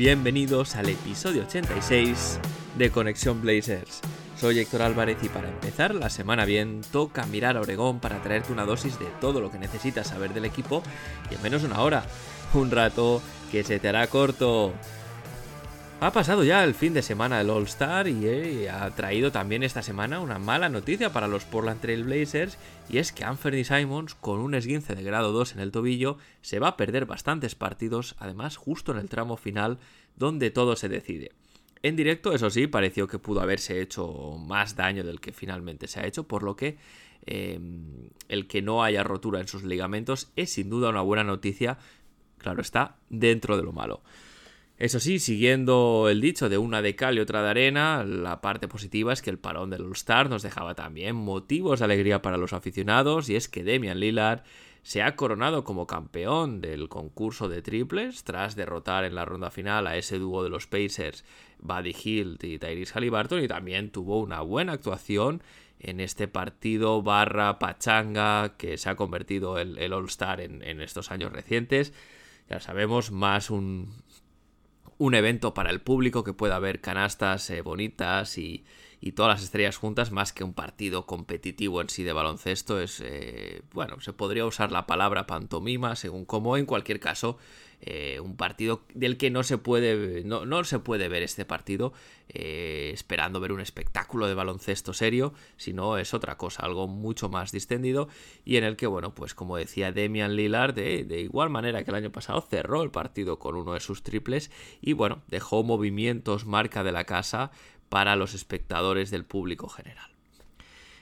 Bienvenidos al episodio 86 de Conexión Blazers. Soy Héctor Álvarez y para empezar la semana bien toca mirar a Oregón para traerte una dosis de todo lo que necesitas saber del equipo y en menos de una hora. Un rato que se te hará corto. Ha pasado ya el fin de semana del All Star y ha traído también esta semana una mala noticia para los Portland Trail Blazers y es que Anthony Simons con un esguince de grado 2 en el tobillo se va a perder bastantes partidos, además justo en el tramo final donde todo se decide. En directo, eso sí, pareció que pudo haberse hecho más daño del que finalmente se ha hecho, por lo que eh, el que no haya rotura en sus ligamentos es sin duda una buena noticia, claro está, dentro de lo malo. Eso sí, siguiendo el dicho de una de cal y otra de arena, la parte positiva es que el parón del All-Star nos dejaba también motivos de alegría para los aficionados y es que Demian Lillard se ha coronado como campeón del concurso de triples tras derrotar en la ronda final a ese dúo de los Pacers, Buddy Hilt y Tyrese Halliburton y también tuvo una buena actuación en este partido barra pachanga que se ha convertido el, el All-Star en, en estos años recientes. Ya sabemos, más un, un evento para el público que pueda ver canastas eh, bonitas y, y, todas las estrellas juntas más que un partido competitivo en sí de baloncesto es eh, bueno se podría usar la palabra pantomima según como en cualquier caso eh, un partido del que no se puede no, no se puede ver este partido eh, esperando ver un espectáculo de baloncesto serio sino es otra cosa algo mucho más distendido y en el que bueno pues como decía Demian Lillard de, de igual manera que el año pasado cerró el partido con uno de sus triples y bueno dejó movimientos marca de la casa para los espectadores del público general.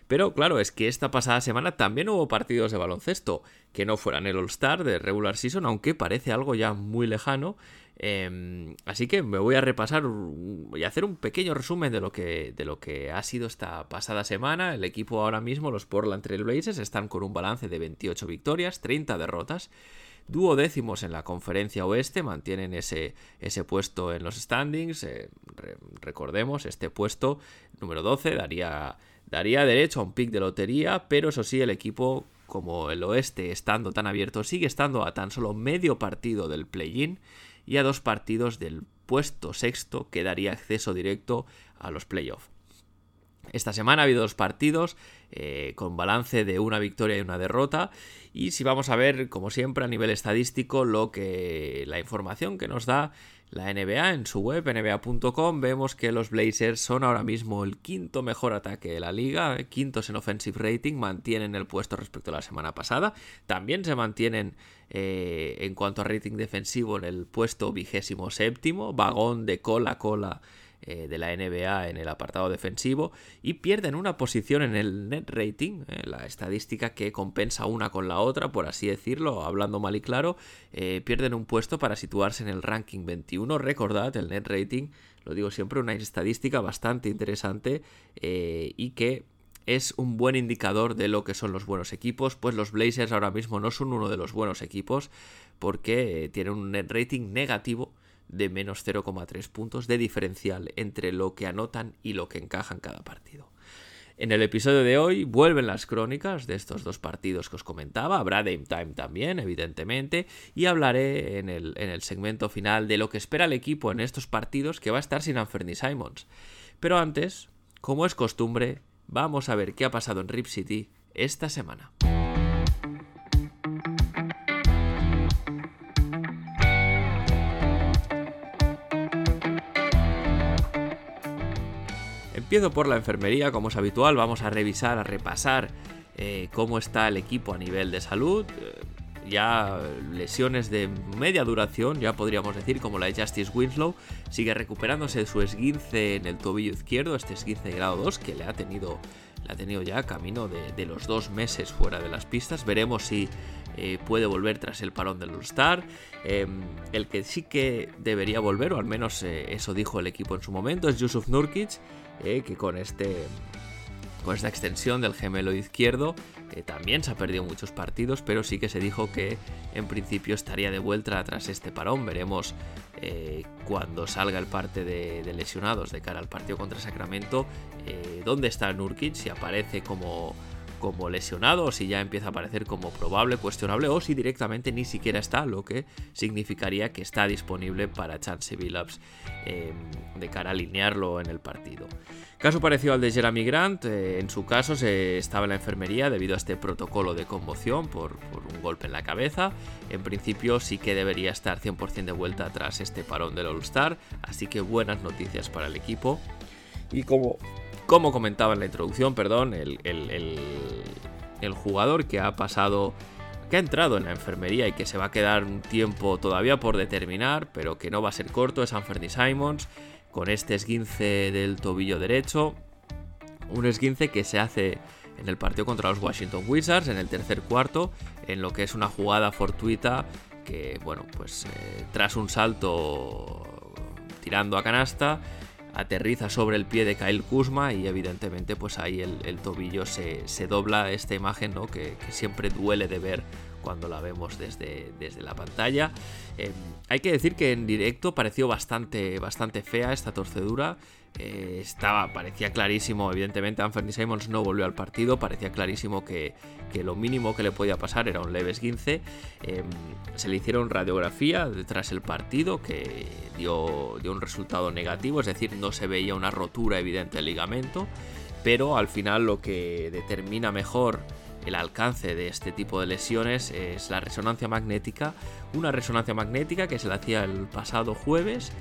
Pero claro, es que esta pasada semana también hubo partidos de baloncesto que no fueran el All-Star de regular season, aunque parece algo ya muy lejano. Eh, así que me voy a repasar y hacer un pequeño resumen de lo, que, de lo que ha sido esta pasada semana. El equipo ahora mismo, los Portland Trail Blazers, están con un balance de 28 victorias, 30 derrotas duodécimos en la conferencia oeste, mantienen ese, ese puesto en los standings. Re, recordemos, este puesto número 12 daría, daría derecho a un pick de lotería, pero eso sí, el equipo, como el oeste estando tan abierto, sigue estando a tan solo medio partido del play-in y a dos partidos del puesto sexto que daría acceso directo a los playoffs. Esta semana ha habido dos partidos eh, con balance de una victoria y una derrota. Y si vamos a ver, como siempre, a nivel estadístico, lo que la información que nos da la NBA en su web, nba.com, vemos que los Blazers son ahora mismo el quinto mejor ataque de la liga, quintos en offensive rating, mantienen el puesto respecto a la semana pasada. También se mantienen eh, en cuanto a rating defensivo en el puesto vigésimo séptimo, vagón de cola a cola eh, de la NBA en el apartado defensivo y pierden una posición en el net rating, eh, la estadística que compensa una con la otra, por así decirlo, hablando mal y claro, eh, pierden un puesto para situarse en el ranking 21. Recordad, el net rating, lo digo siempre, una estadística bastante interesante y que es un buen indicador de lo que son los buenos equipos, pues los Blazers ahora mismo no son uno de los buenos equipos porque tienen un net rating negativo de menos 0,3 puntos de diferencial entre lo que anotan y lo que encajan cada partido. En el episodio de hoy vuelven las crónicas de estos dos partidos que os comentaba, habrá Dame Time también, evidentemente, y hablaré en el, en el segmento final de lo que espera el equipo en estos partidos que va a estar sin Anferni Simons. Pero antes, como es costumbre, vamos a ver qué ha pasado en Rip City esta semana. Empiezo por la enfermería, como es habitual, vamos a revisar, a repasar eh, cómo está el equipo a nivel de salud. Eh, ya lesiones de media duración, ya podríamos decir, como la de Justice Winslow, sigue recuperándose de su esguince en el tobillo izquierdo, este esguince de grado 2 que le ha tenido, le ha tenido ya camino de, los dos meses fuera de las pistas. Veremos si eh, puede volver tras el parón del All-Star. Em, el que sí que debería volver, o al menos eso dijo el equipo en su momento, es Yusuf Nurkic, que con este con esta extensión del gemelo izquierdo también se ha perdido muchos partidos, pero sí que se dijo que en principio estaría de vuelta tras este parón. Veremos eh, cuando salga el parte de, lesionados de cara al partido contra Sacramento eh, dónde está Nurkic, si aparece como como lesionado o si ya empieza a aparecer como probable, cuestionable o si directamente ni siquiera está, lo que significaría que está disponible para Chance Billups em, de cara a alinearlo en el partido. Caso parecido al de Jeremy Grant, eh, en su caso se estaba en la enfermería debido a este protocolo de conmoción por, un golpe en la cabeza. En principio sí que debería estar 100% de vuelta tras este parón del All-Star, así que buenas noticias para el equipo. Y como como comentaba en la introducción, perdón, el, jugador que ha pasado, que ha entrado en la enfermería y que se va a quedar un tiempo todavía por determinar, pero que no va a ser corto, es Anthony Simons, con este esguince del tobillo derecho. Un esguince que se hace en el partido contra los Washington Wizards en el tercer cuarto, en lo que es una jugada fortuita que, bueno, pues eh, tras un salto tirando a canasta, aterriza sobre el pie de Kyle Kuzma y evidentemente pues ahí el, tobillo se, dobla esta imagen ¿no? que, siempre duele de ver cuando la vemos desde, desde la pantalla. Em, hay que decir que en directo pareció bastante, bastante fea esta torcedura. Eh, estaba, parecía clarísimo, evidentemente Anthony Simons no volvió al partido, parecía clarísimo que, lo mínimo que le podía pasar era un leve esguince. Em, se le hicieron radiografía tras el partido que dio, dio un resultado negativo, es decir, no se veía una rotura evidente del ligamento, pero al final lo que determina mejor el alcance de este tipo de lesiones es la resonancia magnética, una resonancia magnética que se le hacía el pasado jueves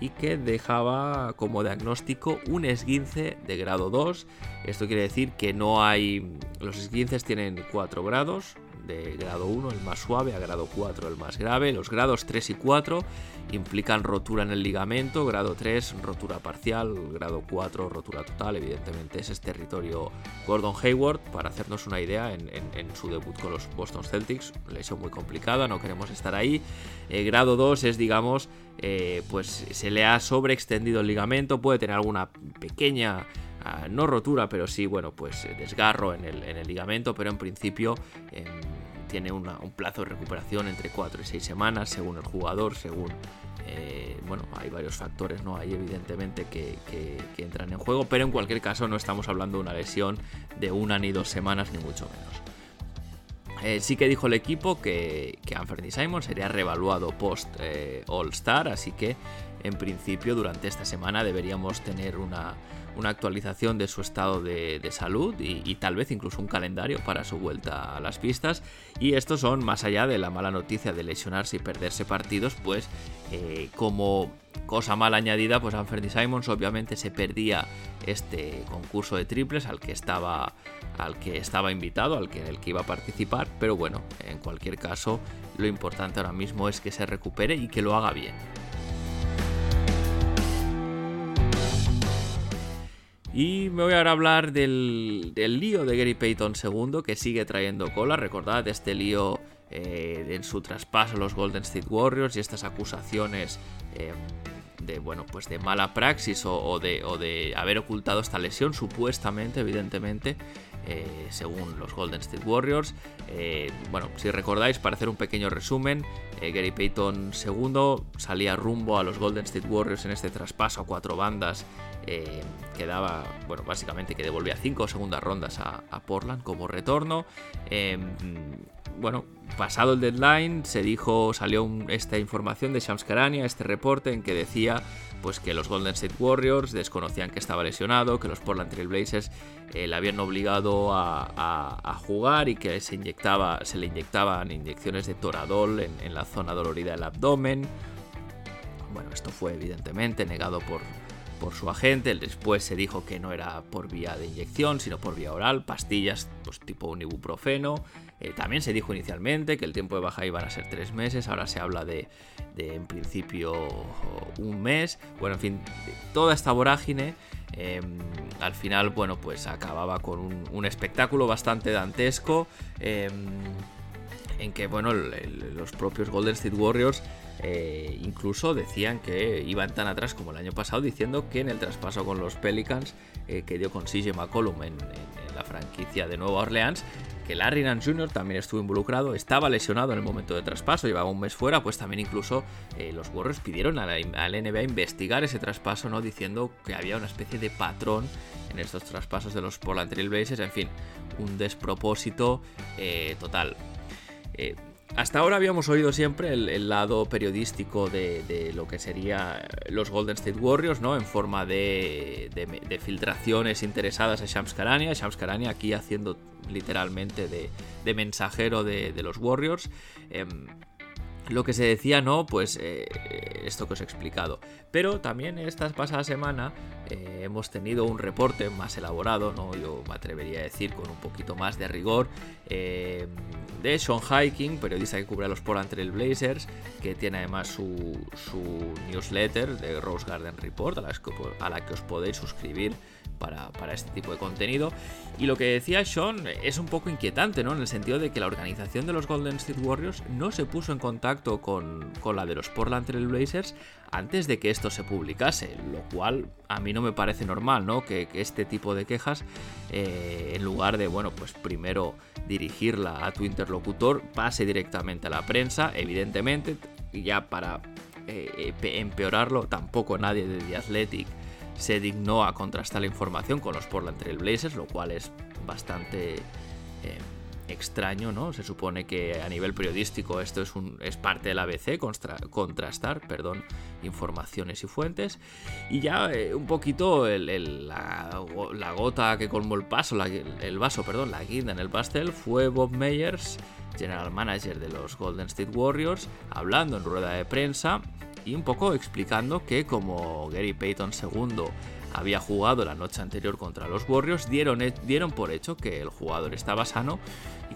y que dejaba como diagnóstico un esguince de grado 2. Esto quiere decir que no hay... Los esguinces tienen 4 grados, de grado 1 el más suave, a grado 4 el más grave. Los grados 3 y 4 implican rotura en el ligamento, grado 3 rotura parcial, grado 4 rotura total. Evidentemente ese es territorio Gordon Hayward, para hacernos una idea, en, su debut con los Boston Celtics, lesión muy complicada, no queremos estar ahí. Eh, grado 2 es, digamos, eh, pues se le ha sobreextendido el ligamento, puede tener alguna pequeña ah, no rotura, pero sí, bueno, pues desgarro en el, ligamento, pero en principio em, tiene un plazo de recuperación entre 4 y 6 semanas, según el jugador, según... Eh, bueno, hay varios factores, ¿no? Hay evidentemente que, entran en juego, pero en cualquier caso no estamos hablando de una lesión de una ni dos semanas, ni mucho menos. Eh, sí que dijo el equipo que, que Anthony Simon sería reevaluado post eh, All Star, así que en principio durante esta semana deberíamos tener una, una actualización de su estado de, salud y, tal vez incluso un calendario para su vuelta a las pistas. Y estos son, más allá de la mala noticia de lesionarse y perderse partidos, pues eh, como cosa mal añadida, pues Anthony Simons obviamente se perdía este concurso de triples al que estaba al que estaba invitado, al que, el que iba a participar, pero bueno, en cualquier caso, lo importante ahora mismo es que se recupere y que lo haga bien. Y me voy ahora a hablar del, lío de Gary Payton II, que sigue trayendo cola. Recordad este lío eh, en su traspaso a los Golden State Warriors y estas acusaciones eh, de, bueno, pues de mala praxis o, de, o, de, haber ocultado esta lesión, supuestamente, evidentemente, eh, según los Golden State Warriors. bueno, si recordáis, para hacer un pequeño resumen, Gary Payton II salía rumbo a los Golden State Warriors en este traspaso a cuatro bandas eh, que daba, bueno, básicamente que devolvía cinco segundas rondas a, Portland como retorno. Em, bueno, pasado el deadline, se dijo, salió esta información de Shams Karania, este reporte en que decía pues que los Golden State Warriors desconocían que estaba lesionado, que los Portland Trail Blazers eh, le habían obligado a, jugar y que se, inyectaba, se le inyectaban inyecciones de toradol en, en la zona dolorida del abdomen. Bueno, esto fue evidentemente negado por, por su agente. Después se dijo que no era por vía de inyección, sino por vía oral, pastillas pues, tipo un ibuprofeno. Eh, también se dijo inicialmente que el tiempo de baja iban a ser tres meses, ahora se habla de, en principio un mes. Bueno, en fin, toda esta vorágine em, al final, bueno, pues acababa con un, espectáculo bastante dantesco. Em, en que bueno, los propios Golden State Warriors eh, incluso decían que iban tan atrás como el año pasado, diciendo que en el traspaso con los Pelicans eh, que dio con CJ McCollum en, la franquicia de Nueva Orleans, que Larry Nance Jr. también estuvo involucrado, estaba lesionado en el momento de traspaso, llevaba un mes fuera, pues también incluso eh, los Warriors pidieron a la, NBA investigar ese traspaso, ¿no? Diciendo que había una especie de patrón en estos traspasos de los Portland Trail Blazers, en fin, un despropósito total. Hasta ahora habíamos oído siempre el, lado periodístico de, lo que sería los Golden State Warriors, ¿no? En forma de, filtraciones interesadas a Shams Karania. Shams Karania aquí haciendo literalmente de, mensajero de, los Warriors. Em, lo que se decía, no, pues eh, esto que os he explicado. Pero también esta pasada semana eh, hemos tenido un reporte más elaborado, ¿no? Yo me atrevería a decir con un poquito más de rigor, eh, de Sean Hiking, periodista que cubre a los Portland Trail Blazers, que tiene además su, newsletter de Rose Garden Report, a la que os podéis suscribir para, este tipo de contenido. Y lo que decía Sean es un poco inquietante, ¿no? En el sentido de que la organización de los Golden State Warriors no se puso en contacto con, la de los Portland Trail Blazers antes de que esto se publicase, lo cual a mí no me parece normal, ¿no? Que, este tipo de quejas, eh, en lugar de, bueno, pues primero dirigirla a tu interlocutor, pase directamente a la prensa, evidentemente, ya para eh, empeorarlo, tampoco nadie de The Athletic se dignó a contrastar la información con los Portland Trail Blazers, lo cual es bastante eh, extraño, ¿no? Se supone que a nivel periodístico esto es, un, es parte del ABC, contrastar, perdón, informaciones y fuentes. Y ya eh, un poquito la, gota que colmó el, paso, el vaso, perdón, la guinda en el pastel fue Bob Meyers, general manager de los Golden State Warriors, hablando en rueda de prensa y un poco explicando que como Gary Payton II había jugado la noche anterior contra los Warriors, dieron, dieron por hecho que el jugador estaba sano.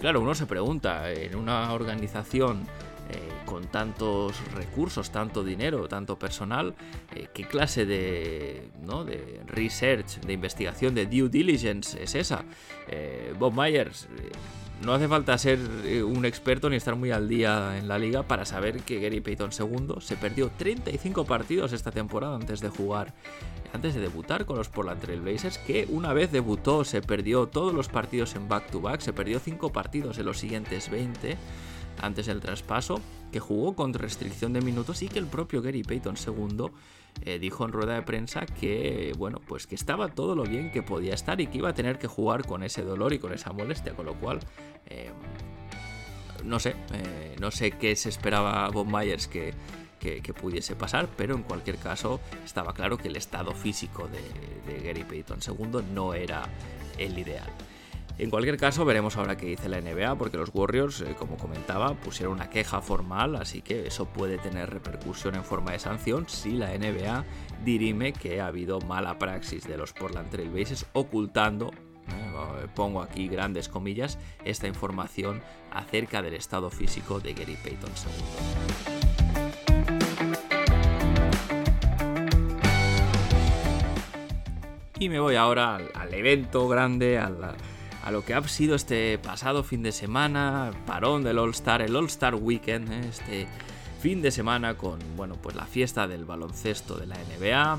Claro, uno se pregunta, en una organización eh, con tantos recursos, tanto dinero, tanto personal, eh, ¿qué clase de, ¿no? de research, de investigación, de due diligence es esa? Eh, Bob Myers no hace falta ser eh, un experto ni estar muy al día en la liga para saber que Gary Payton II se perdió 35 partidos esta temporada antes de jugar, antes de debutar con los Portland Trail Blazers, que una vez debutó se perdió todos los partidos en back-to-back, se perdió 5 partidos en los siguientes 20 antes del traspaso, que jugó con restricción de minutos y que el propio Gary Payton II eh, dijo en rueda de prensa que, bueno, pues que estaba todo lo bien que podía estar y que iba a tener que jugar con ese dolor y con esa molestia, con lo cual, eh, no sé, eh, no sé qué se esperaba Bob Myers que, que, pudiese pasar, pero en cualquier caso estaba claro que el estado físico de, de Gary Payton II no era el ideal. En cualquier caso, veremos ahora qué dice la NBA, porque los Warriors, eh, como comentaba, pusieron una queja formal, así que eso puede tener repercusión en forma de sanción si la NBA dirime que ha habido mala praxis de los Portland Trail Blazers ocultando eh, pongo aquí grandes comillas, esta información acerca del estado físico de Gary Payton II. Y me voy ahora al, al evento grande, al, a lo que ha sido este pasado fin de semana, parón del All Star, el All Star Weekend, ¿eh? este fin de semana con, bueno, pues la fiesta del baloncesto de la NBA,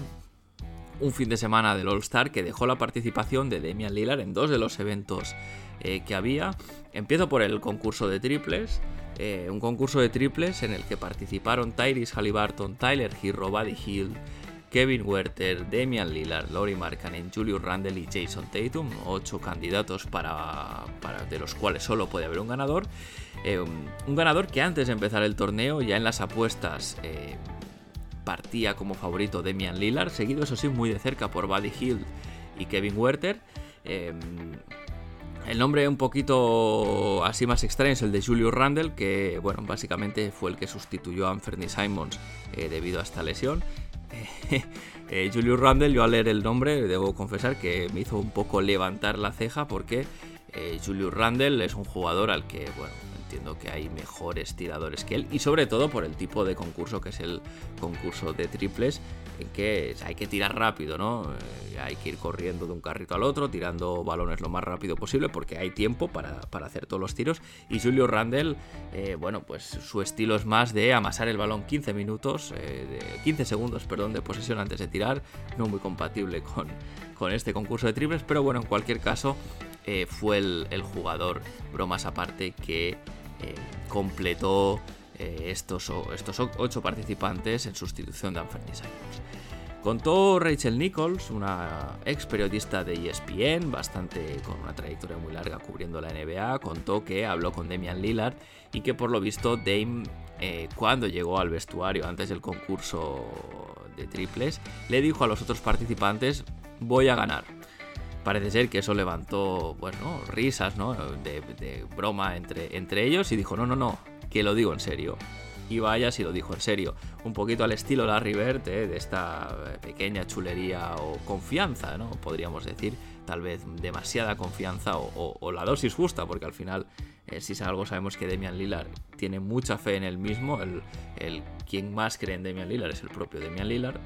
un fin de semana del All Star que dejó la participación de Damian Lillard en dos de los eventos eh, que había. Empiezo por el concurso de triples. Eh, un concurso de triples en el que participaron Tyrese Halliburton, Tyler Hero, Buddy Hill, Kevin Werther, Damian Lillard, Laurie Markkanen, Julius Randle y Jason Tatum, ocho candidatos para, de los cuales solo puede haber un ganador. Eh, un ganador que antes de empezar el torneo, ya en las apuestas, eh, partía como favorito Damian Lillard, seguido eso sí muy de cerca por Buddy Hill y Kevin Werther. Eh, el nombre un poquito así más extraño es el de Julius Randle, que bueno, básicamente fue el que sustituyó a Anthony Simons debido a esta lesión. eh, Julius Randle, yo al leer el nombre, debo confesar que me hizo un poco levantar la ceja porque eh, Julius Randle es un jugador al que, bueno, entiendo que hay mejores tiradores que él y sobre todo por el tipo de concurso que es el concurso de triples en que hay que tirar rápido, ¿no? Eh, hay que ir corriendo de un carrito al otro, tirando balones lo más rápido posible porque hay tiempo para, hacer todos los tiros y Julio Randle, eh, bueno, pues su estilo es más de amasar el balón 15 minutos, de 15 segundos, perdón, de posesión antes de tirar, no muy compatible con, con este concurso de triples, pero bueno, en cualquier caso eh, fue el, jugador, bromas aparte, que eh, completó eh, estos, estos ocho participantes en sustitución de Anthony Simons. Contó Rachel Nichols, una ex periodista de ESPN, bastante con una trayectoria muy larga cubriendo la NBA, contó que habló con Damian Lillard y que por lo visto Dame, cuando llegó al vestuario antes del concurso de triples, le dijo a los otros participantes, voy a ganar. Parece ser que eso levantó, bueno, risas, ¿no? De, broma entre, entre ellos y dijo, no, no, no, que lo digo en serio. Y vaya si lo dijo en serio. Un poquito al estilo Larry Bird, ¿eh? de esta pequeña chulería o confianza, ¿no? Podríamos decir, tal vez demasiada confianza o, la dosis justa, porque al final, eh, si algo sabemos que Demian Lillard tiene mucha fe en él mismo, el, el quien más cree en Demian Lillard es el propio Demian Lillard,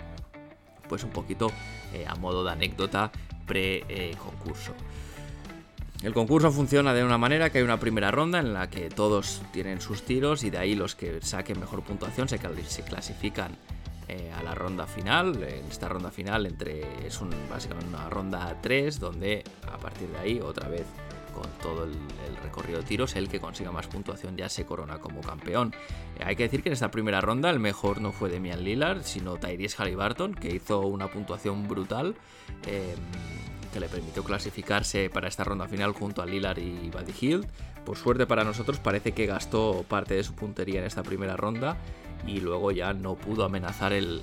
pues un poquito eh, a modo de anécdota pre-concurso. El concurso funciona de una manera que hay una primera ronda en la que todos tienen sus tiros y de ahí los que saquen mejor puntuación se, clasifican eh, a la ronda final. En esta ronda final entre, es un, básicamente una ronda 3 donde a partir de ahí otra vez con todo el, recorrido de tiros, el que consiga más puntuación ya se corona como campeón. Eh, hay que decir que en esta primera ronda el mejor no fue Demian Lillard, sino Tyrese Halliburton, que hizo una puntuación brutal. Em, que le permitió clasificarse para esta ronda final junto a Lillard y Buddy Hield. Por suerte para nosotros parece que gastó parte de su puntería en esta primera ronda y luego ya no pudo amenazar el,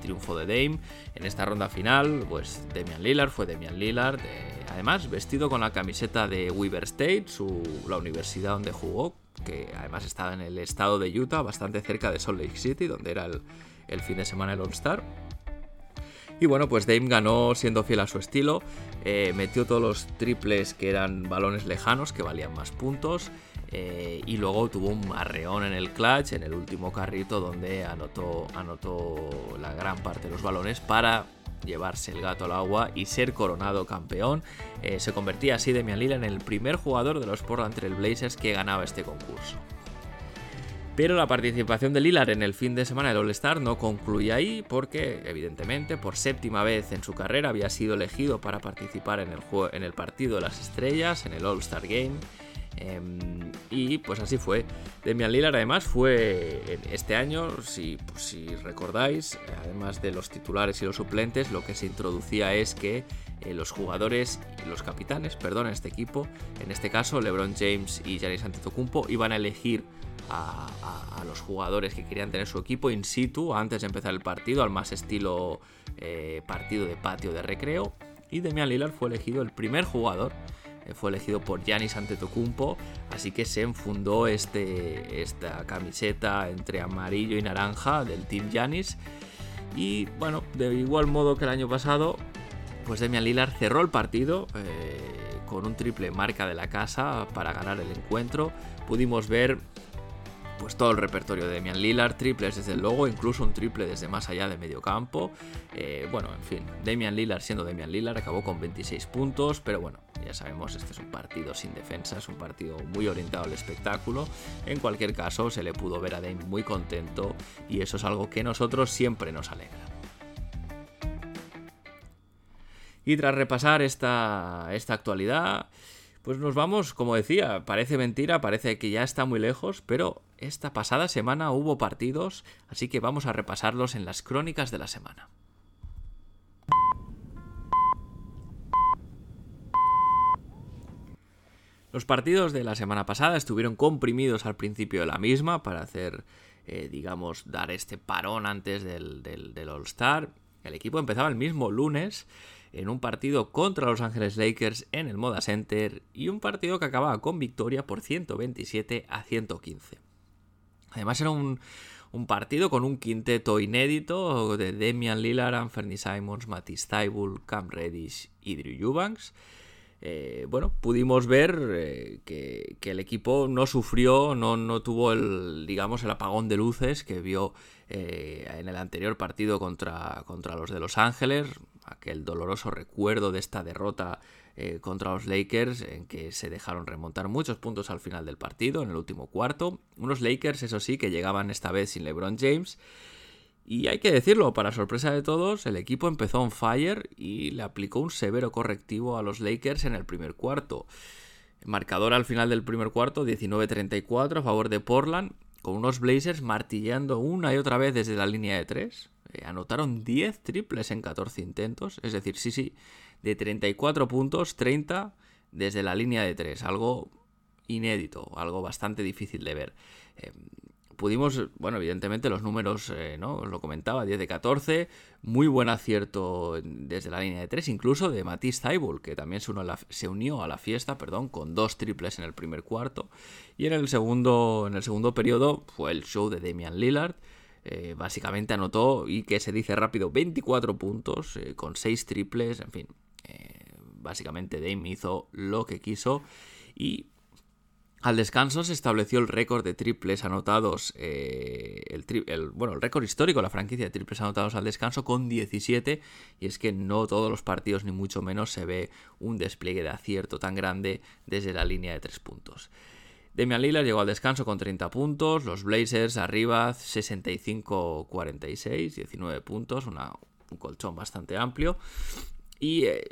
triunfo de Dame. En esta ronda final, pues Damian Lillard fue Damian Lillard, eh, además vestido con la camiseta de Weaver State, su, la universidad donde jugó, que además estaba en el estado de Utah, bastante cerca de Salt Lake City, donde era el, fin de semana el All-Star. Y bueno, pues Dame ganó siendo fiel a su estilo, eh, metió todos los triples que eran balones lejanos, que valían más puntos, eh, y luego tuvo un arreón en el clutch, en el último carrito, donde anotó, anotó la gran parte de los balones para llevarse el gato al agua y ser coronado campeón. Eh, se convertía así Demian Lillard en el primer jugador de los Portland Trail Blazers que ganaba este concurso. Pero la participación de Lillard en el fin de semana del All-Star no concluye ahí porque, evidentemente, por séptima vez en su carrera había sido elegido para participar en el, en el partido de las estrellas, en el All-Star Game. Em, y pues así fue. Demian Lillard además fue este año, si, pues, si recordáis, además de los titulares y los suplentes, lo que se introducía es que eh, los jugadores, los capitanes, perdón, en este equipo, en este caso LeBron James y Giannis Antetokounmpo, iban a elegir a, los jugadores que querían tener su equipo in situ antes de empezar el partido, al más estilo eh, partido de patio de recreo. Y Demian Lillard fue elegido el primer jugador fue elegido por Giannis Antetokounmpo, así que se enfundó este, esta camiseta entre amarillo y naranja del Team Giannis. Y bueno, de igual modo que el año pasado, pues Demian Lillard cerró el partido eh, con un triple marca de la casa para ganar el encuentro. Pudimos ver pues todo el repertorio de Demian Lillard, triples desde el logo, incluso un triple desde más allá de medio campo. Eh, bueno, en fin, Damian Lillard siendo Damian Lillard acabó con 26 puntos, pero bueno, ya sabemos, este es un partido sin defensa, es un partido muy orientado al espectáculo. En cualquier caso, se le pudo ver a Dame muy contento y eso es algo que a nosotros siempre nos alegra. Y tras repasar esta, esta actualidad, pues nos vamos, como decía, parece mentira, parece que ya está muy lejos, pero esta pasada semana hubo partidos, así que vamos a repasarlos en las crónicas de la semana. Los partidos de la semana pasada estuvieron comprimidos al principio de la misma para hacer, eh, digamos, dar este parón antes del, del All-Star. El equipo empezaba el mismo lunes en un partido contra los Ángeles Lakers en el Moda Center y un partido que acababa con victoria por 127 a 115. Además era un, partido con un quinteto inédito de Damian Lillard, Anthony Simons, Matisse Thybulle, Cam Reddish y Drew Eubanks. eh, bueno, pudimos ver eh, que, el equipo no sufrió, no, no, tuvo el, digamos, el apagón de luces que vio eh, en el anterior partido contra, contra los de Los Ángeles, aquel doloroso recuerdo de esta derrota contra los Lakers en que se dejaron remontar muchos puntos al final del partido, en el último cuarto. Unos Lakers, eso sí, que llegaban esta vez sin LeBron James y hay que decirlo, para sorpresa de todos, el equipo empezó on fire y le aplicó un severo correctivo a los Lakers en el primer cuarto. Marcador al final del primer cuarto, 19-34 a favor de Portland, con unos Blazers martillando una y otra vez desde la línea de 3. Eh, anotaron 10 triples en 14 intentos, es decir, sí, sí, de 34 puntos, 30 desde la línea de 3, algo inédito, algo bastante difícil de ver. Em, pudimos, bueno, evidentemente los números, eh, ¿no? Os lo comentaba, 10 de 14, muy buen acierto desde la línea de 3, incluso de Matisse Taibul, que también se, se, unió a la fiesta, perdón, con dos triples en el primer cuarto. Y en el segundo, en el segundo periodo fue el show de Damian Lillard. Eh, básicamente anotó, y que se dice rápido, 24 puntos, eh, con 6 triples, en fin. básicamente Dame hizo lo que quiso y al descanso se estableció el récord de triples anotados, eh, el, bueno, el récord histórico de la franquicia de triples anotados al descanso con 17, y es que no todos los partidos, ni mucho menos, se ve un despliegue de acierto tan grande desde la línea de tres puntos. Demian Lillard llegó al descanso con 30 puntos, los Blazers arriba 65-46, 19 puntos, un colchón bastante amplio, y eh,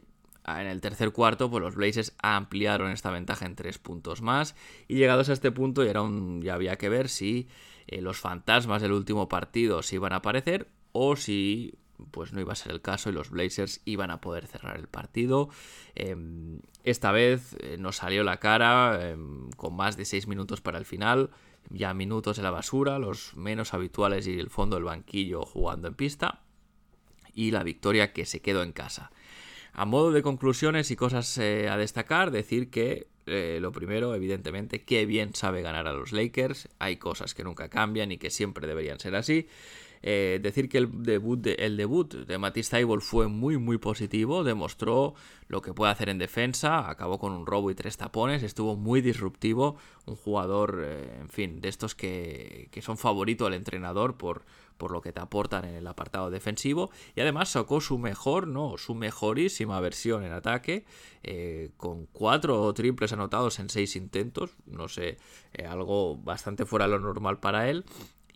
en el tercer cuarto, pues los Blazers ampliaron esta ventaja en tres puntos más. Y llegados a este punto, ya, era ya había que ver si eh, los fantasmas del último partido se iban a aparecer o si pues no iba a ser el caso y los Blazers iban a poder cerrar el partido. Em, esta vez eh, nos salió la cara em, con más de seis minutos para el final, ya minutos de la basura, los menos habituales y el fondo del banquillo jugando en pista y la victoria que se quedó en casa. A modo de conclusiones y cosas eh, a destacar, decir que eh, lo primero, evidentemente, que bien sabe ganar a los Lakers. Hay cosas que nunca cambian y que siempre deberían ser así. Eh, decir que el debut de, el debut de Matisse Taibol fue muy muy positivo, demostró lo que puede hacer en defensa, acabó con un robo y tres tapones, estuvo muy disruptivo, un jugador, en fin, de estos que, que son favorito al entrenador por, por lo que te aportan en el apartado defensivo. Y además sacó su mejor, no, su mejorísima versión en ataque, eh, con cuatro triples anotados en seis intentos. No sé, eh, algo bastante fuera de lo normal para él.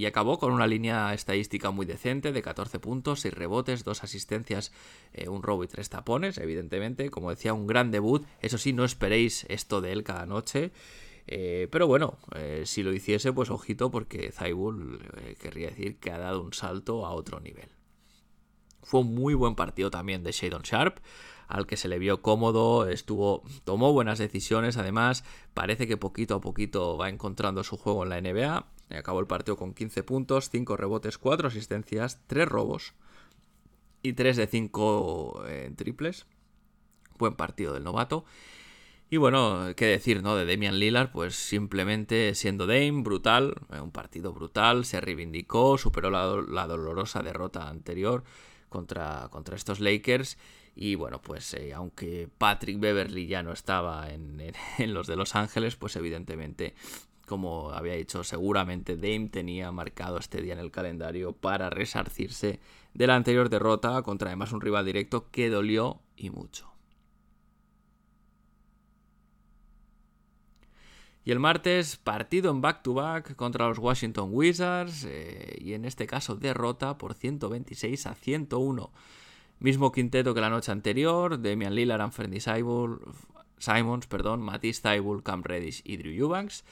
Y acabó con una línea estadística muy decente de 14 puntos, 6 rebotes, 2 asistencias, eh, un robo y 3 tapones, evidentemente. Como decía, un gran debut. Eso sí, no esperéis esto de él cada noche. Eh, pero bueno, eh, si lo hiciese, pues ojito, porque Zaibul eh, querría decir que ha dado un salto a otro nivel. Fue un muy buen partido también de Shadon Sharp, al que se le vio cómodo, estuvo, tomó buenas decisiones, además parece que poquito a poquito va encontrando su juego en la NBA. Acabó el partido con 15 puntos, 5 rebotes, 4 asistencias, 3 robos y 3 de 5 triples. Buen partido del novato. Y bueno, qué decir, ¿no? De Damian Lillard, pues simplemente siendo Dame, brutal, eh, un partido brutal, se reivindicó, superó la, dolorosa derrota anterior contra, contra estos Lakers. Y bueno, pues eh, aunque Patrick Beverly ya no estaba en, en, los de Los Ángeles, pues evidentemente, como había dicho, seguramente Dame tenía marcado este día en el calendario para resarcirse de la anterior derrota contra además un rival directo que dolió y mucho. Y el martes, partido en back-to-back contra los Washington Wizards, eh, y en este caso derrota por 126 a 101. Mismo quinteto que la noche anterior, Damian Lillard, Anthony Simons, perdón, Matisse Thybulle, Cam Reddish y Drew Eubanks.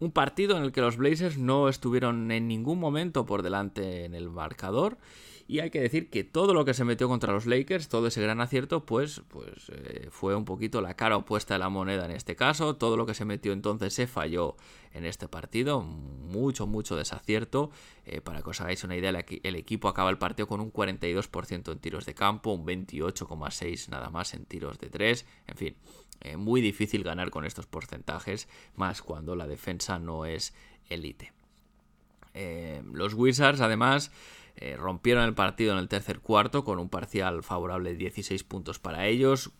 Un partido en el que los Blazers no estuvieron en ningún momento por delante en el marcador y hay que decir que todo lo que se metió contra los Lakers, todo ese gran acierto, pues, pues eh, fue un poquito la cara opuesta de la moneda en este caso. Todo lo que se metió entonces se falló en este partido. Mucho, mucho desacierto. Eh, para que os hagáis una idea, el equipo acaba el partido con un 42% en tiros de campo, un 28,6% nada más en tiros de 3. En fin, eh, muy difícil ganar con estos porcentajes, más cuando la defensa no es élite. los Wizards, además, eh, rompieron el partido en el tercer cuarto con un parcial favorable de 16 puntos para ellos.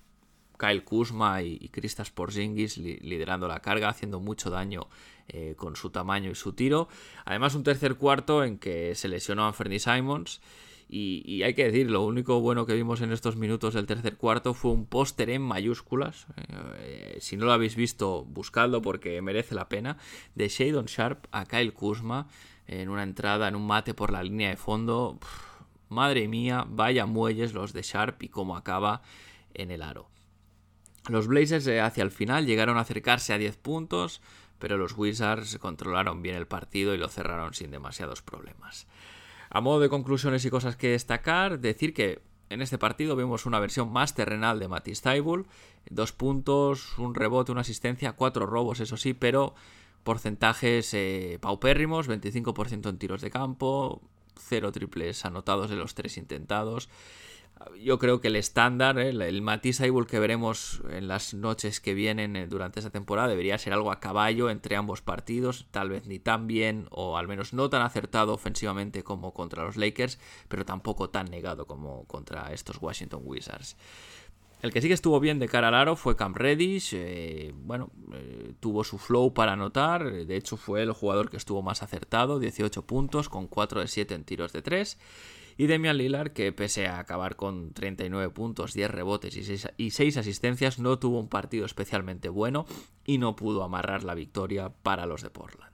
Kyle Kuzma y, Kristaps Porzingis liderando la carga, haciendo mucho daño eh, con su tamaño y su tiro. Además, un tercer cuarto en que se lesionó a Anthony Simons. Y, hay que decir, lo único bueno que vimos en estos minutos del tercer cuarto fue un póster en mayúsculas. Eh, si no lo habéis visto, buscadlo porque merece la pena. De Shadon Sharp a Kyle Kuzma en una entrada, en un mate por la línea de fondo. madre mía, vaya muelles los de Sharp y cómo acaba en el aro. Los Blazers eh, hacia el final llegaron a acercarse a 10 puntos, pero los Wizards controlaron bien el partido y lo cerraron sin demasiados problemas. A modo de conclusiones y cosas que destacar, decir que en este partido vemos una versión más terrenal de Matisse Taibul, dos puntos, un rebote, una asistencia, cuatro robos, eso sí, pero porcentajes eh, paupérrimos, 25% en tiros de campo, cero triples anotados de los tres intentados yo creo que el estándar, ¿eh? el, Matisse que veremos en las noches que vienen eh, durante esta temporada debería ser algo a caballo entre ambos partidos, tal vez ni tan bien o al menos no tan acertado ofensivamente como contra los Lakers, pero tampoco tan negado como contra estos Washington Wizards. El que sí que estuvo bien de cara al aro fue Cam Reddish. Eh, bueno, tuvo su flow para anotar. De hecho, fue el jugador que estuvo más acertado: 18 puntos con 4 de 7 en tiros de 3. Y Demian Lillard, que pese a acabar con 39 puntos, 10 rebotes y 6, asistencias, no tuvo un partido especialmente bueno y no pudo amarrar la victoria para los de Portland.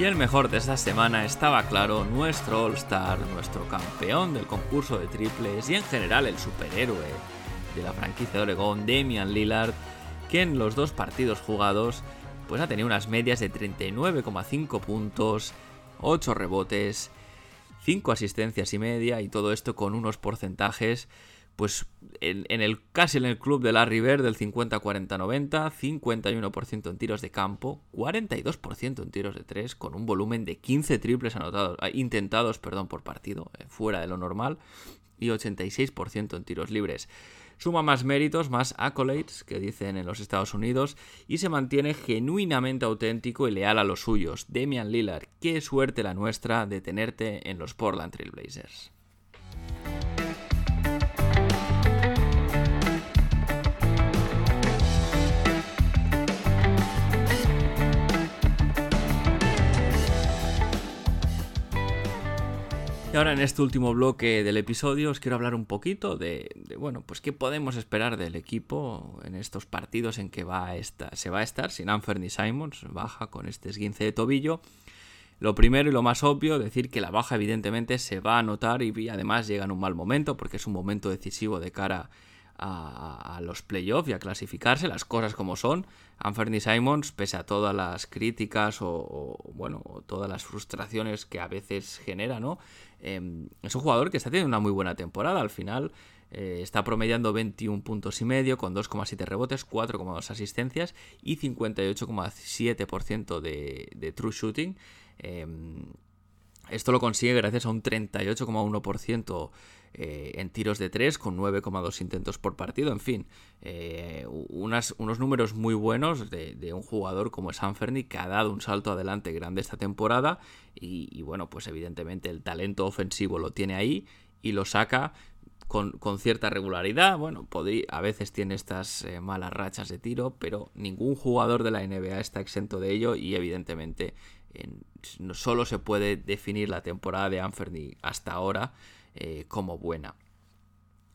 Y el mejor de esta semana estaba claro, nuestro All-Star, nuestro campeón del concurso de triples y en general el superhéroe de la franquicia de Oregón, Damian Lillard, que en los dos partidos jugados pues ha tenido unas medias de 39,5 puntos, 8 rebotes 5 asistencias y media y todo esto con unos porcentajes pues en, el casi en el club de Larry Bird del 50-40-90, 51% en tiros de campo, 42% en tiros de 3 con un volumen de 15 triples anotados, ah, intentados, perdón, por partido, eh, fuera de lo normal y 86% en tiros libres suma más méritos, más accolades, que dicen en los Estados Unidos, y se mantiene genuinamente auténtico y leal a los suyos. Demian Lillard, qué suerte la nuestra de tenerte en los Portland Trail Y ahora en este último bloque del episodio os quiero hablar un poquito de, bueno, pues qué podemos esperar del equipo en estos partidos en que va a se va a estar sin Anthony Simons, baja con este esguince de tobillo. Lo primero y lo más obvio, decir que la baja evidentemente se va a notar y además llega en un mal momento porque es un momento decisivo de cara a, los playoffs y a clasificarse, las cosas como son. Anthony Simons, pese a todas las críticas o, bueno, todas las frustraciones que a veces genera, ¿no? Em, es un jugador que está teniendo una muy buena temporada. Al final eh, está promediando 21 puntos y medio con 2,7 rebotes, 4,2 asistencias y 58,7% de, de true shooting. Em, esto lo consigue gracias a un 38,1% eh, en tiros de 3 con 9,2 intentos por partido. En fin, eh, unos números muy buenos de, un jugador como Sanferni que ha dado un salto adelante grande esta temporada y, bueno, pues evidentemente el talento ofensivo lo tiene ahí y lo saca con, cierta regularidad. Bueno, a veces tiene estas eh, malas rachas de tiro, pero ningún jugador de la NBA está exento de ello y evidentemente solo se puede definir la temporada de Anferni hasta ahora eh, como buena.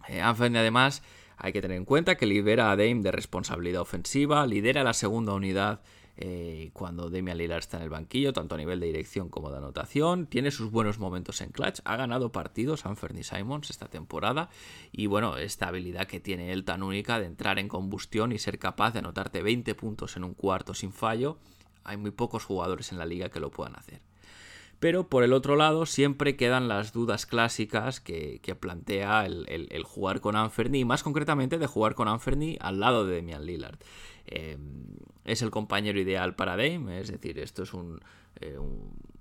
Eh, además hay que tener en cuenta que libera a Dame de responsabilidad ofensiva, lidera la segunda unidad eh, cuando Damian Lillard está en el banquillo, tanto a nivel de dirección como de anotación, tiene sus buenos momentos en clutch, ha ganado partidos Anthony Simons esta temporada y bueno, esta habilidad que tiene él tan única de entrar en combustión y ser capaz de anotarte 20 puntos en un cuarto sin fallo, hay muy pocos jugadores en la liga que lo puedan hacer. Pero por el otro lado, siempre quedan las dudas clásicas que, plantea el, jugar con Anferni, y más concretamente de jugar con Anferni al lado de Demian Lillard. Eh, es el compañero ideal para Dame, es decir, esto es eh,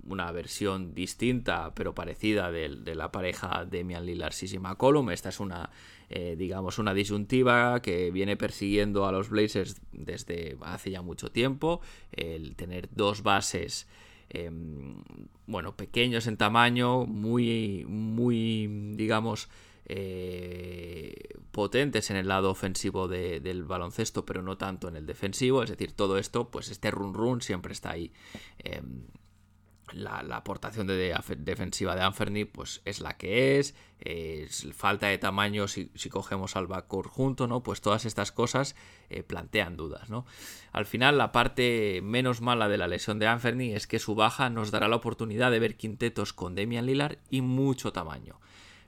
una versión distinta pero parecida de, la pareja Demian Lillard y McCollum. Esta es una, eh, digamos, una disyuntiva que viene persiguiendo a los Blazers desde hace ya mucho tiempo. El tener dos bases Em, bueno, pequeños en tamaño, muy, muy, digamos, eh, potentes en el lado ofensivo del baloncesto, pero no tanto en el defensivo. Es decir, todo esto, pues este run run siempre está ahí. Em, la, aportación de, defensiva de Anferni pues es la que es, falta de tamaño si, cogemos al backcourt junto, ¿no? Pues todas estas cosas eh, plantean dudas, ¿no? Al final la parte menos mala de la lesión de Anferni es que su baja nos dará la oportunidad de ver quintetos con Demian Lillard y mucho tamaño,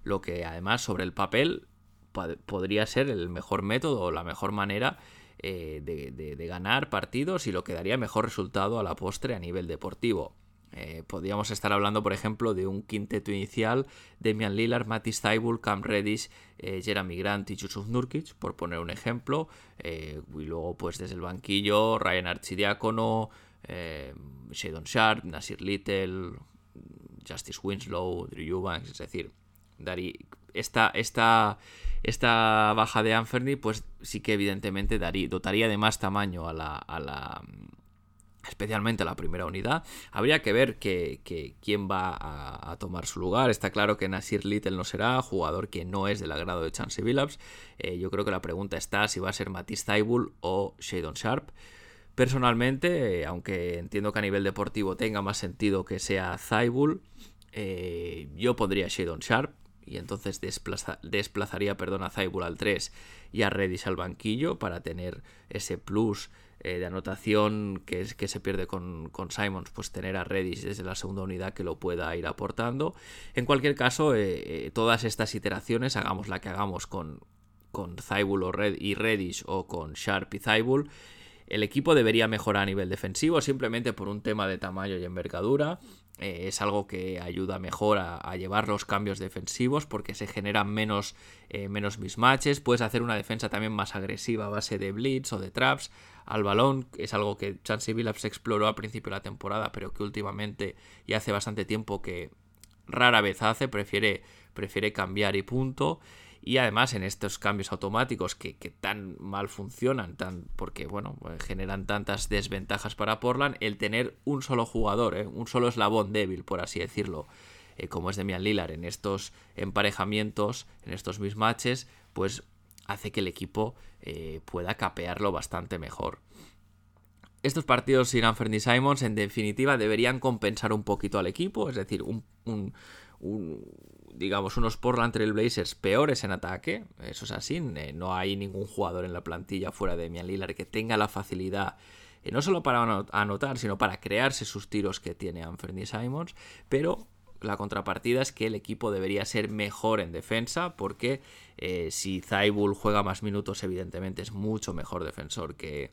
lo que además sobre el papel podría ser el mejor método o la mejor manera eh, de ganar partidos y lo que daría mejor resultado a la postre a nivel deportivo eh, podríamos estar hablando, por ejemplo, de un quinteto inicial: Demian Lillard, Mattis Thybulle, Cam Reddish, eh, Jeremy Grant y Yusuf Nurkic, por poner un ejemplo. Eh, y luego, pues desde el banquillo, Ryan Archidiácono, Shadon Sharp, Nasir Little, Justice Winslow, Drew Eubanks. Es decir, esta, esta, esta baja de Anferny, pues sí que evidentemente daría, dotaría de más tamaño a la especialmente la primera unidad. Habría que ver que, quién va a, tomar su lugar. Está claro que Nasir Little no será, jugador que no es del agrado de Chance Billups. Eh, yo creo que la pregunta está si va a ser Matisse Thybulle o Shadon Sharp. Personalmente, aunque entiendo que a nivel deportivo tenga más sentido que sea Thybulle, eh, yo pondría Shadon Sharp y entonces desplazaría perdón, a Thybulle al 3 y a Redis al banquillo para tener ese plus eh, de anotación que, es, que se pierde con, con, Simons, pues tener a Redis desde la segunda unidad que lo pueda ir aportando. En cualquier caso, eh, eh, todas estas iteraciones, hagamos la que hagamos con, con o Red y Redis o con Sharp y Zybul, el equipo debería mejorar a nivel defensivo simplemente por un tema de tamaño y envergadura. Eh, es algo que ayuda mejor a, llevar los cambios defensivos porque se generan menos, eh, menos. Puedes hacer una defensa también más agresiva a base de blitz o de traps al balón. Es algo que Chansey Billups exploró al principio de la temporada, pero que últimamente y hace bastante tiempo que rara vez hace. Prefiere, prefiere cambiar y punto y además en estos cambios automáticos que, tan mal funcionan, tan, porque bueno, pues, generan tantas desventajas para Portland, el tener un solo jugador, ¿eh? un solo eslabón débil, por así decirlo, eh, como es Demian Lillard en estos emparejamientos, en estos mismatches, pues hace que el equipo eh, pueda capearlo bastante mejor. Estos partidos sin Anthony Simons en definitiva deberían compensar un poquito al equipo, es decir, un digamos, unos Portland Trail Blazers peores en ataque, eso es así, no hay ningún jugador en la plantilla fuera de Mian Lillard que tenga la facilidad eh, no solo para anotar, sino para crearse sus tiros que tiene Anthony Simons, pero la contrapartida es que el equipo debería ser mejor en defensa, porque eh, si Zaibul juega más minutos, evidentemente es mucho mejor defensor que,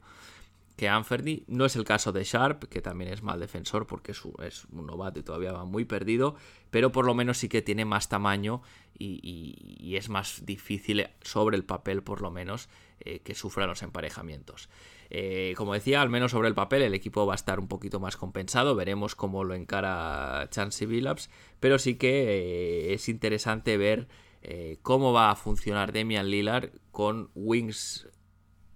que Anferny. No es el caso de Sharp, que también es mal defensor porque es un, novato y todavía va muy perdido, pero por lo menos sí que tiene más tamaño y, es más difícil sobre el papel, por lo menos, eh, que sufra los emparejamientos. Eh, como decía, al menos sobre el papel el equipo va a estar un poquito más compensado, veremos cómo lo encara Chansey Billups, pero sí que eh, es interesante ver cómo va a funcionar Demian Lillard con wings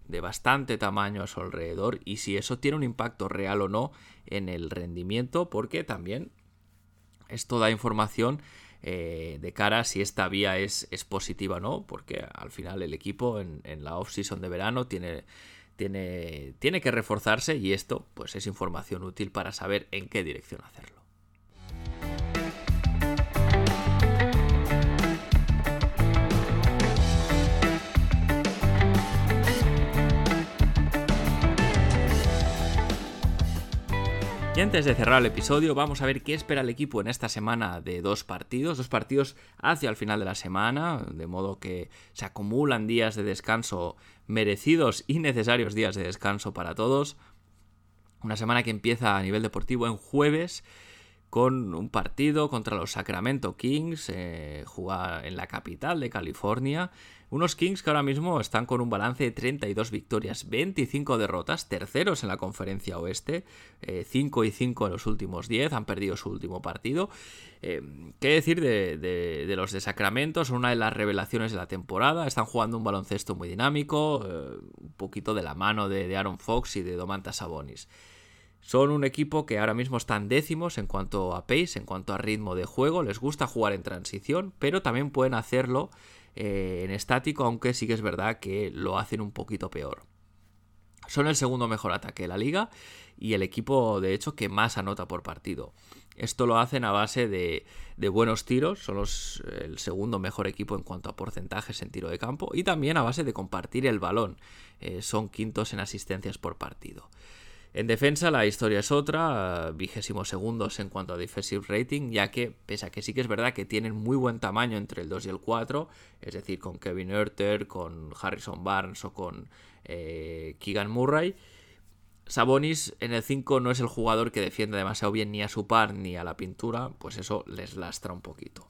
de bastante tamaño a su alrededor y si eso tiene un impacto real o no en el rendimiento, porque también es toda información eh, de cara a si esta vía es, es, positiva o no, porque al final el equipo en, en la off-season de verano tiene, tiene, tiene que reforzarse y esto pues es información útil para saber en qué dirección hacerlo. Y antes de cerrar el episodio, vamos a ver qué espera el equipo en esta semana de dos partidos, dos partidos hacia el final de la semana, de modo que se acumulan días de descanso merecidos y necesarios días de descanso para todos. Una semana que empieza a nivel deportivo en jueves con un partido contra los Sacramento Kings, eh, jugar en la capital de California. Unos Kings que ahora mismo están con un balance de 32 victorias, 25 derrotas, terceros en la conferencia oeste, 5 eh, y 5 en los últimos 10, han perdido su último partido. Eh, ¿Qué decir de, los de Sacramento? Son una de las revelaciones de la temporada, están jugando un baloncesto muy dinámico, un poquito de la mano de, de Aaron Fox y de Domantas Sabonis. Son un equipo que ahora mismo están décimos en cuanto a pace, en cuanto a ritmo de juego. Les gusta jugar en transición, pero también pueden hacerlo eh, en estático, aunque sí que es verdad que lo hacen un poquito peor. Son el segundo mejor ataque de la liga y el equipo, de hecho, que más anota por partido. Esto lo hacen a base de, buenos tiros, son los, el segundo mejor equipo en cuanto a porcentajes en tiro de campo y también a base de compartir el balón. Eh, son quintos en asistencias por partido. En defensa la historia es otra, vigésimo segundos en cuanto a defensive rating, ya que pese a que sí que es verdad que tienen muy buen tamaño entre el 2 y el 4, es decir, con Kevin Erter, con Harrison Barnes o con eh, Keegan Murray, Sabonis en el 5 no es el jugador que defiende demasiado bien ni a su par ni a la pintura, pues eso les lastra un poquito.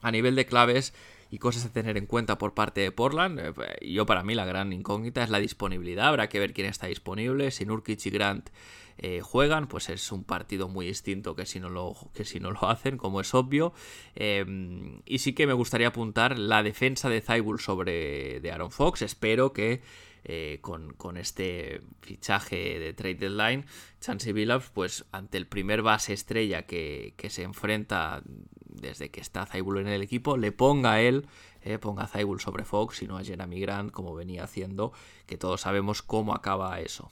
A nivel de claves, cosas a tener en cuenta por parte de Portland. Eh, yo para mí la gran incógnita es la disponibilidad, habrá que ver quién está disponible. Si Nurkic y Grant eh, juegan, pues es un partido muy distinto que si no lo, que si no lo hacen, como es obvio. Em, y sí que me gustaría apuntar la defensa de Zybul sobre de Aaron Fox. Espero que eh, con, este fichaje de trade deadline, Chansey Billups, pues ante el primer base estrella que, que se enfrenta desde que está Zaibul en el equipo, le ponga a él, eh, ponga a Zaibul sobre Fox y no a Jeremy Grant como venía haciendo, que todos sabemos cómo acaba eso.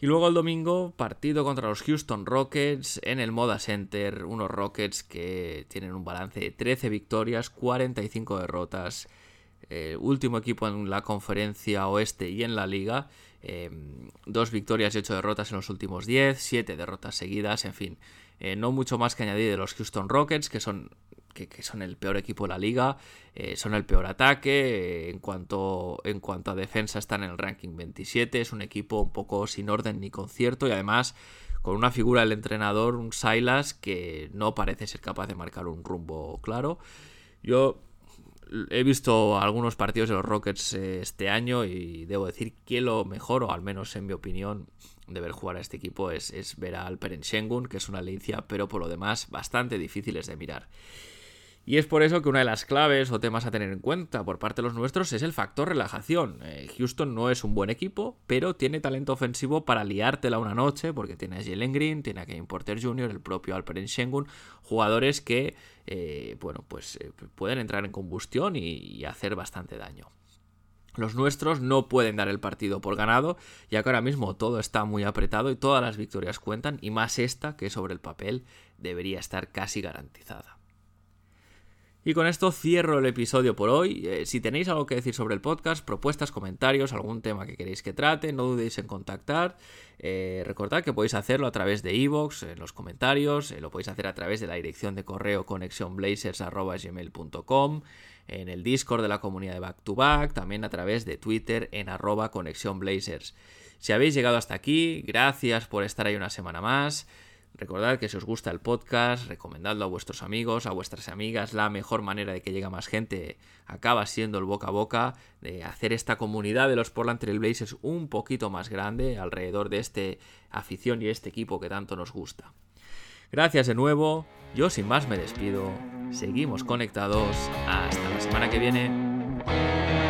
Y luego el domingo, partido contra los Houston Rockets en el Moda Center, unos Rockets que tienen un balance de 13 victorias, 45 derrotas, eh, último equipo en la conferencia oeste y en la liga, eh, dos victorias y ocho derrotas en los últimos 10, siete derrotas seguidas, en fin, eh, no mucho más que añadir de los Houston Rockets, que son, que, son el peor equipo de la liga, eh, son el peor ataque, eh, en, cuanto, en cuanto a defensa están en el ranking 27, es un equipo un poco sin orden ni concierto y además con una figura del entrenador, un Silas, que no parece ser capaz de marcar un rumbo claro. Yo he visto algunos partidos de los Rockets este año y debo decir que lo mejor, o al menos en mi opinión, de ver jugar a este equipo es, ver a Alperen Schengen, que es una alicia, pero por lo demás bastante difíciles de mirar. Y es por eso que una de las claves o temas a tener en cuenta por parte de los nuestros es el factor relajación. Eh, Houston no es un buen equipo, pero tiene talento ofensivo para liártela una noche, porque tiene a Jalen Green, tiene a Kevin Porter Jr., el propio Alperen Schengen, jugadores que, eh, bueno, pues eh, pueden entrar en combustión y hacer bastante daño. Los nuestros no pueden dar el partido por ganado, ya que ahora mismo todo está muy apretado y todas las victorias cuentan, y más esta, que sobre el papel debería estar casi garantizada. Y con esto cierro el episodio por hoy. Eh, si tenéis algo que decir sobre el podcast, propuestas, comentarios, algún tema que queréis que trate, no dudéis en contactar. Eh, recordad que podéis hacerlo a través de iVoox, en los comentarios, eh, lo podéis hacer a través de la dirección de correo conexionblazers.gmail.com en el Discord de la comunidad de Back to Back, también a través de Twitter en arroba Conexión Blazers. Si habéis llegado hasta aquí, gracias por estar ahí una semana más. Recordad que si os gusta el podcast, recomendadlo a vuestros amigos, a vuestras amigas. La mejor manera de que llegue más gente acaba siendo el boca a boca, de hacer esta comunidad de los Portland Trail Blazers un poquito más grande alrededor de esta afición y este equipo que tanto nos gusta. Gracias de nuevo, yo sin más me despido, seguimos conectados, hasta la semana que viene.